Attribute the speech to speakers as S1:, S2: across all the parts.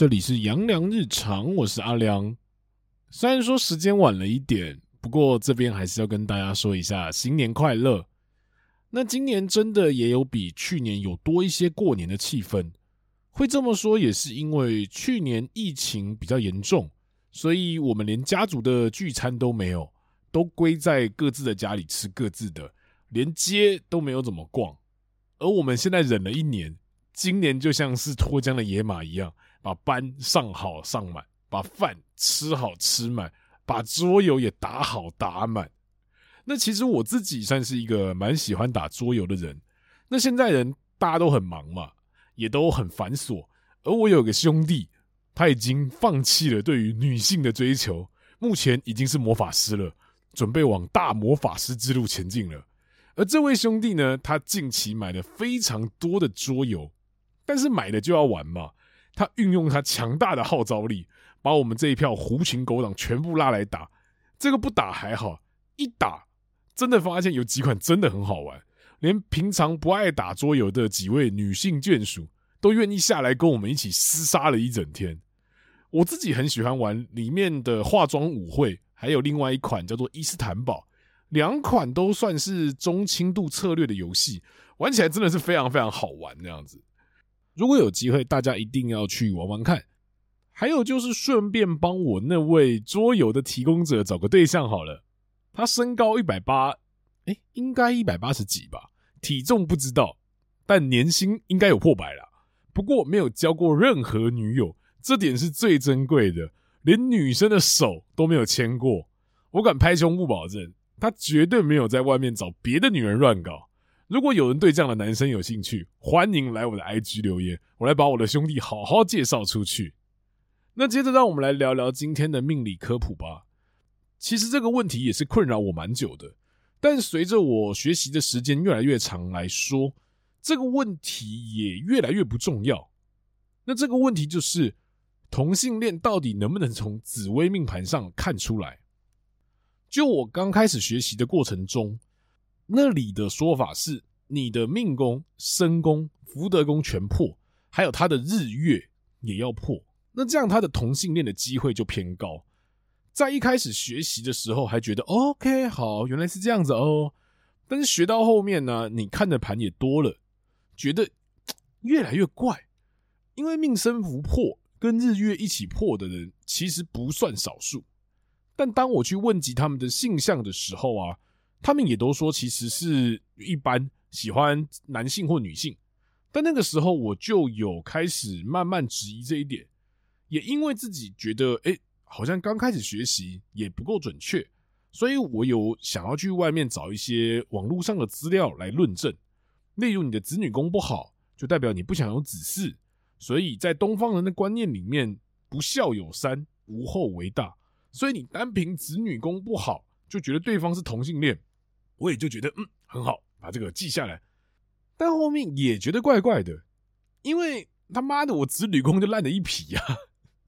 S1: 这里是杨良日常，我是阿良。虽然说时间晚了一点，不过这边还是要跟大家说一下新年快乐。那今年真的也有比去年有多一些过年的气氛。会这么说也是因为去年疫情比较严重，所以我们连家族的聚餐都没有，都归在各自的家里吃各自的，连街都没有怎么逛。而我们现在忍了一年，今年就像是脱缰的野马一样。把班上好上满，把饭吃好吃满，把桌游也打好打满。那其实我自己算是一个蛮喜欢打桌游的人。那现在人大家都很忙嘛，也都很繁琐。而我有个兄弟，他已经放弃了对于女性的追求，目前已经是魔法师了，准备往大魔法师之路前进了。而这位兄弟呢，他近期买了非常多的桌游，但是买了就要玩嘛。他运用他强大的号召力，把我们这一票狐群狗党全部拉来打。这个不打还好，一打真的发现有几款真的很好玩，连平常不爱打桌游的几位女性眷属都愿意下来跟我们一起厮杀了一整天。我自己很喜欢玩里面的化妆舞会，还有另外一款叫做伊斯坦堡，两款都算是中轻度策略的游戏，玩起来真的是非常非常好玩这样子。如果有机会，大家一定要去玩玩看。还有就是顺便帮我那位桌游的提供者找个对象好了。他身高一百八，哎，应该一百八十几吧，体重不知道，但年薪应该有破百了。不过没有交过任何女友，这点是最珍贵的，连女生的手都没有牵过。我敢拍胸脯保证，他绝对没有在外面找别的女人乱搞。如果有人对这样的男生有兴趣，欢迎来我的 IG 留言，我来把我的兄弟好好介绍出去。那接着让我们来聊聊今天的命理科普吧。其实这个问题也是困扰我蛮久的，但随着我学习的时间越来越长来说，这个问题也越来越不重要。那这个问题就是同性恋到底能不能从紫微命盘上看出来？就我刚开始学习的过程中。那里的说法是，你的命宫、身宫、福德宫全破，还有他的日月也要破，那这样他的同性恋的机会就偏高。在一开始学习的时候，还觉得 OK 好，原来是这样子哦。但是学到后面呢，你看的盘也多了，觉得越来越怪，因为命身福破跟日月一起破的人其实不算少数。但当我去问及他们的性向的时候啊。他们也都说，其实是一般喜欢男性或女性，但那个时候我就有开始慢慢质疑这一点，也因为自己觉得，哎，好像刚开始学习也不够准确，所以我有想要去外面找一些网络上的资料来论证，例如你的子女宫不好，就代表你不想有子嗣，所以在东方人的观念里面，不孝有三，无后为大，所以你单凭子女宫不好，就觉得对方是同性恋。我也就觉得嗯很好，把这个记下来。但后面也觉得怪怪的，因为他妈的我子女宫就烂的一批呀。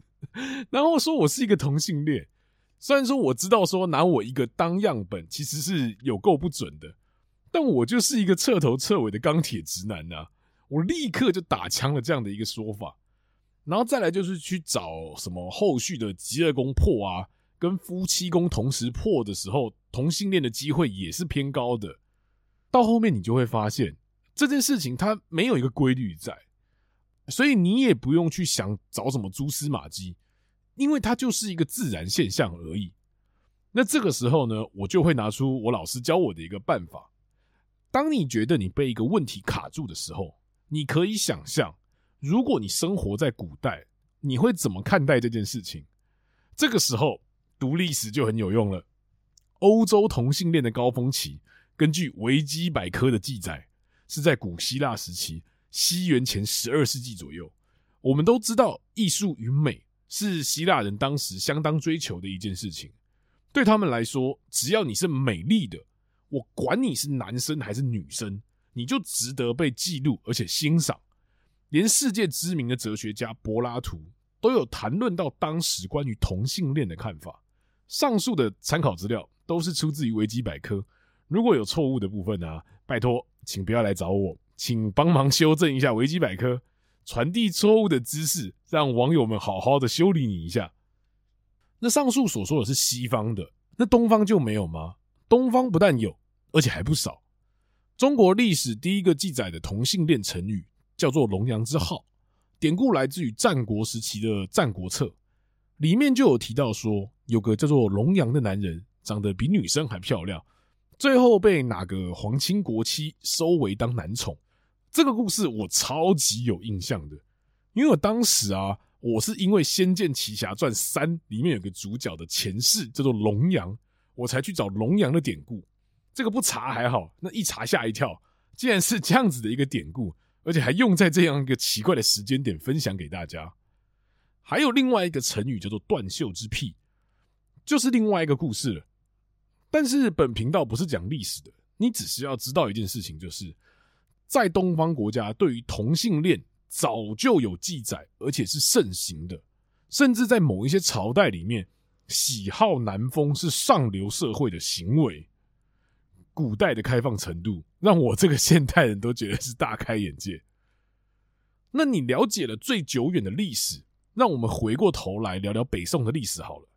S1: 然后说我是一个同性恋，虽然说我知道说拿我一个当样本其实是有够不准的，但我就是一个彻头彻尾的钢铁直男呐。我立刻就打枪了这样的一个说法，然后再来就是去找什么后续的疾厄宫破啊。跟夫妻宫同时破的时候，同性恋的机会也是偏高的。到后面你就会发现这件事情它没有一个规律在，所以你也不用去想找什么蛛丝马迹，因为它就是一个自然现象而已。那这个时候呢，我就会拿出我老师教我的一个办法。当你觉得你被一个问题卡住的时候，你可以想象，如果你生活在古代，你会怎么看待这件事情？这个时候。读历史就很有用了。欧洲同性恋的高峰期，根据维基百科的记载，是在古希腊时期，西元前十二世纪左右。我们都知道，艺术与美是希腊人当时相当追求的一件事情。对他们来说，只要你是美丽的，我管你是男生还是女生，你就值得被记录而且欣赏。连世界知名的哲学家柏拉图都有谈论到当时关于同性恋的看法。上述的参考资料都是出自于维基百科，如果有错误的部分呢、啊，拜托，请不要来找我，请帮忙修正一下维基百科。传递错误的知识，让网友们好好的修理你一下。那上述所说的是西方的，那东方就没有吗？东方不但有，而且还不少。中国历史第一个记载的同性恋成语叫做“龙阳之好”，典故来自于战国时期的《战国策》，里面就有提到说，有个叫做龙阳的男人，长得比女生还漂亮，最后被哪个皇亲国戚收为当男宠。这个故事我超级有印象的，因为我当时啊，我是因为《仙剑奇侠传三》里面有个主角的前世叫做龙阳，我才去找龙阳的典故。这个不查还好，那一查吓一跳，竟然是这样子的一个典故，而且还用在这样一个奇怪的时间点分享给大家。还有另外一个成语叫做“断袖之癖”，就是另外一个故事了。但是本频道不是讲历史的，你只是要知道一件事情，就是在东方国家对于同性恋早就有记载，而且是盛行的，甚至在某一些朝代里面，喜好男风是上流社会的行为。古代的开放程度，让我这个现代人都觉得是大开眼界。那你了解了最久远的历史，让我们回过头来聊聊北宋的历史好了。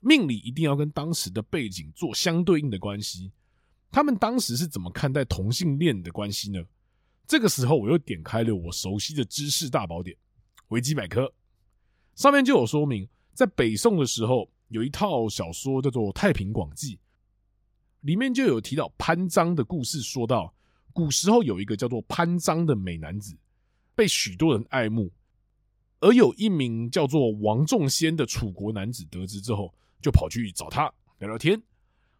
S1: 命理一定要跟当时的背景做相对应的关系。他们当时是怎么看待同性恋的关系呢？这个时候，我又点开了我熟悉的知识大宝典——维基百科，上面就有说明，在北宋的时候，有一套小说叫做《太平广记》。里面就有提到潘璋的故事，说到古时候有一个叫做潘璋的美男子，被许多人爱慕，而有一名叫做王仲先的楚国男子得知之后，就跑去找他聊聊天，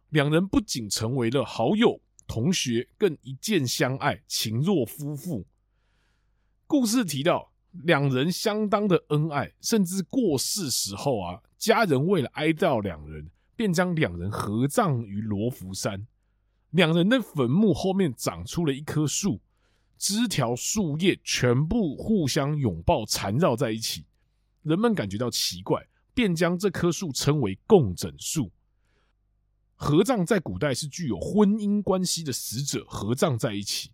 S1: 两人不仅成为了好友、同学，更一见相爱，情若夫妇。故事提到两人相当的恩爱，甚至过世时候啊，家人为了哀悼两人。便将两人合葬于罗浮山，两人的坟墓后面长出了一棵树，枝条树叶全部互相拥抱缠绕在一起。人们感觉到奇怪，便将这棵树称为共枕树。合葬在古代是具有婚姻关系的死者合葬在一起，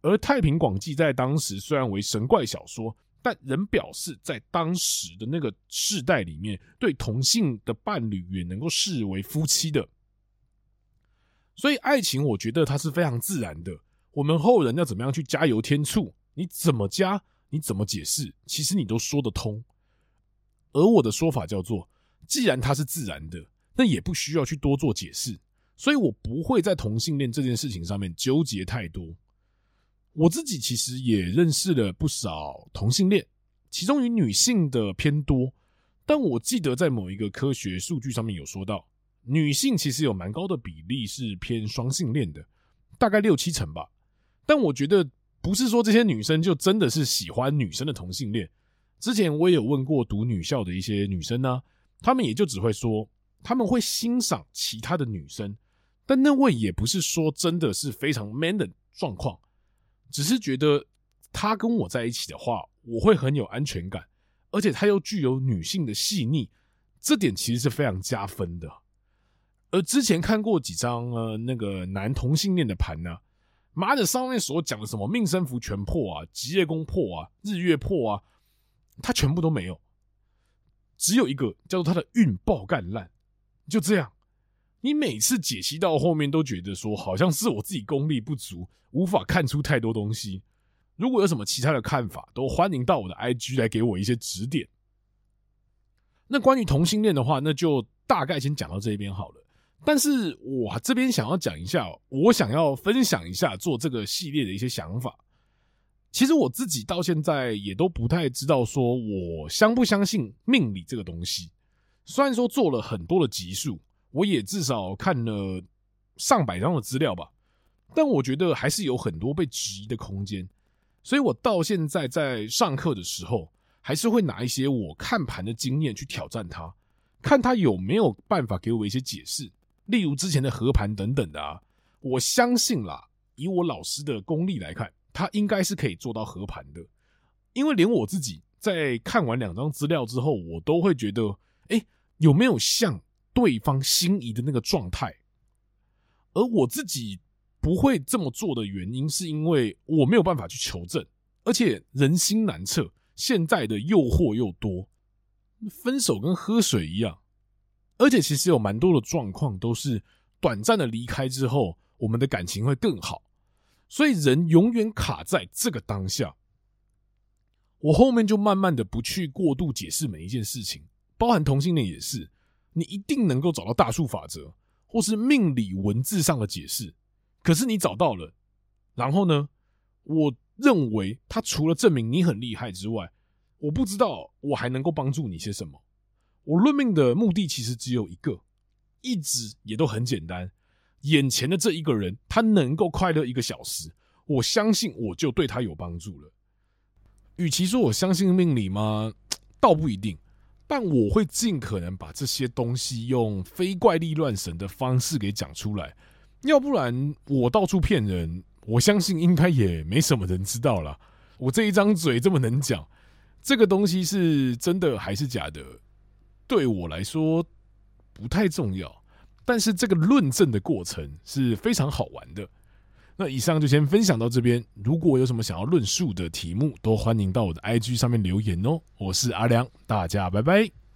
S1: 而《太平广记》在当时虽然为神怪小说。但仍表示，在当时的那个世代里面，对同性的伴侣也能够视为夫妻的。所以，爱情我觉得它是非常自然的。我们后人要怎么样去加油添醋？你怎么加？你怎么解释？其实你都说得通。而我的说法叫做：既然它是自然的，那也不需要去多做解释。所以我不会在同性恋这件事情上面纠结太多。我自己其实也认识了不少同性恋，其中以女性的偏多。但我记得在某一个科学数据上面有说到，女性其实有蛮高的比例是偏双性恋的，大概六七成吧。但我觉得不是说这些女生就真的是喜欢女生的同性恋。之前我也有问过读女校的一些女生呢，她们也就只会说她们会欣赏其他的女生，但那位也不是说真的是非常 man 的状况。只是觉得他跟我在一起的话，我会很有安全感，而且他又具有女性的细腻，这点其实是非常加分的。而之前看过几张呃那个男同性恋的盘呢，妈的上面所讲的什么命生符全破啊，吉业宫破啊，日月破啊，他全部都没有，只有一个叫做他的运爆干烂，就这样。你每次解析到后面都觉得说，好像是我自己功力不足，无法看出太多东西。如果有什么其他的看法，都欢迎到我的 IG 来给我一些指点。那关于同性恋的话，那就大概先讲到这边好了。但是我这边想要讲一下，我想要分享一下做这个系列的一些想法。其实我自己到现在也都不太知道，说我相不相信命理这个东西。虽然说做了很多的集数。我也至少看了上百张的资料吧，但我觉得还是有很多被质疑的空间，所以我到现在在上课的时候，还是会拿一些我看盘的经验去挑战他，看他有没有办法给我一些解释，例如之前的和盘等等的啊。我相信啦，以我老师的功力来看，他应该是可以做到和盘的，因为连我自己在看完两张资料之后，我都会觉得，哎，有没有像？对方心仪的那个状态，而我自己不会这么做的原因，是因为我没有办法去求证，而且人心难测，现在的诱惑又多，分手跟喝水一样。而且其实有蛮多的状况都是短暂的离开之后，我们的感情会更好。所以人永远卡在这个当下。我后面就慢慢的不去过度解释每一件事情，包含同性恋也是，你一定能够找到大数法则或是命理文字上的解释。可是你找到了，然后呢？我认为他除了证明你很厉害之外，我不知道我还能够帮助你些什么。我论命的目的其实只有一个，一直也都很简单。眼前的这一个人，他能够快乐一个小时，我相信我就对他有帮助了。与其说我相信命理吗？倒不一定，但我会尽可能把这些东西用非怪力乱神的方式给讲出来。要不然我到处骗人，我相信应该也没什么人知道啦。我这一张嘴这么能讲，这个东西是真的还是假的，对我来说不太重要。但是这个论证的过程是非常好玩的。那以上就先分享到这边。如果有什么想要论述的题目，都欢迎到我的 IG 上面留言哦。我是阿良，大家拜拜。